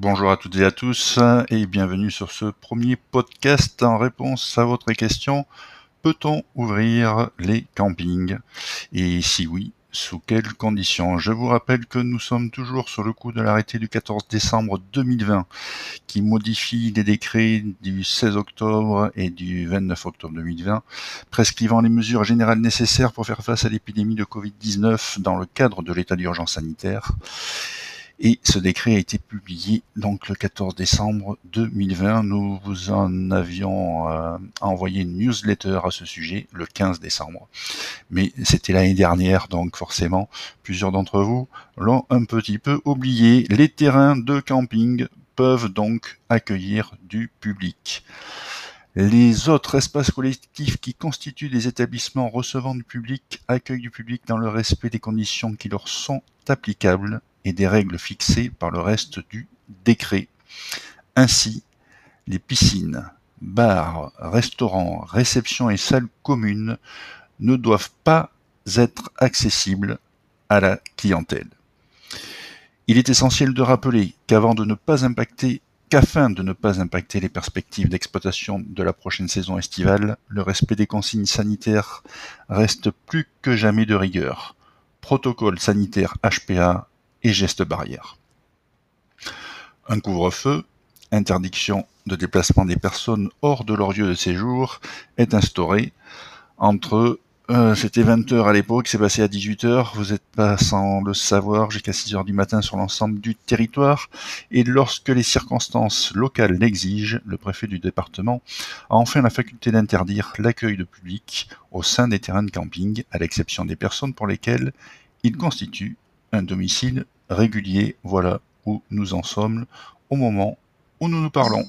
bonjour à toutes et à tous et bienvenue sur ce premier podcast en réponse à votre question. Peut-on ouvrir les campings? Et si oui, sous quelles conditions? Je vous rappelle que nous sommes toujours sur le coup de l'arrêté du 14 décembre 2020 qui modifie les décrets du 16 octobre et du 29 octobre 2020 prescrivant les mesures générales nécessaires pour faire face à l'épidémie de Covid-19 dans le cadre de l'état d'urgence sanitaire. Et ce décret a été publié donc le 14 décembre 2020. Nous vous en avions euh, envoyé une newsletter à ce sujet le 15 décembre. Mais c'était l'année dernière, donc forcément, plusieurs d'entre vous l'ont un petit peu oublié. Les terrains de camping peuvent donc accueillir du public. Les autres espaces collectifs qui constituent des établissements recevant du public accueillent du public dans le respect des conditions qui leur sont applicables et des règles fixées par le reste du décret. Ainsi, les piscines, bars, restaurants, réceptions et salles communes ne doivent pas être accessibles à la clientèle. Il est essentiel de rappeler qu'avant de ne pas impacter qu'afin de ne pas impacter les perspectives d'exploitation de la prochaine saison estivale, le respect des consignes sanitaires reste plus que jamais de rigueur. Protocole sanitaire HPA et gestes barrières. Un couvre-feu, interdiction de déplacement des personnes hors de leur lieu de séjour, est instauré entre euh, c'était 20h à l'époque, c'est passé à 18h, vous n'êtes pas sans le savoir jusqu'à 6h du matin sur l'ensemble du territoire, et lorsque les circonstances locales l'exigent, le préfet du département a enfin la faculté d'interdire l'accueil de public au sein des terrains de camping, à l'exception des personnes pour lesquelles il constitue un domicile régulier. Voilà où nous en sommes au moment où nous nous parlons.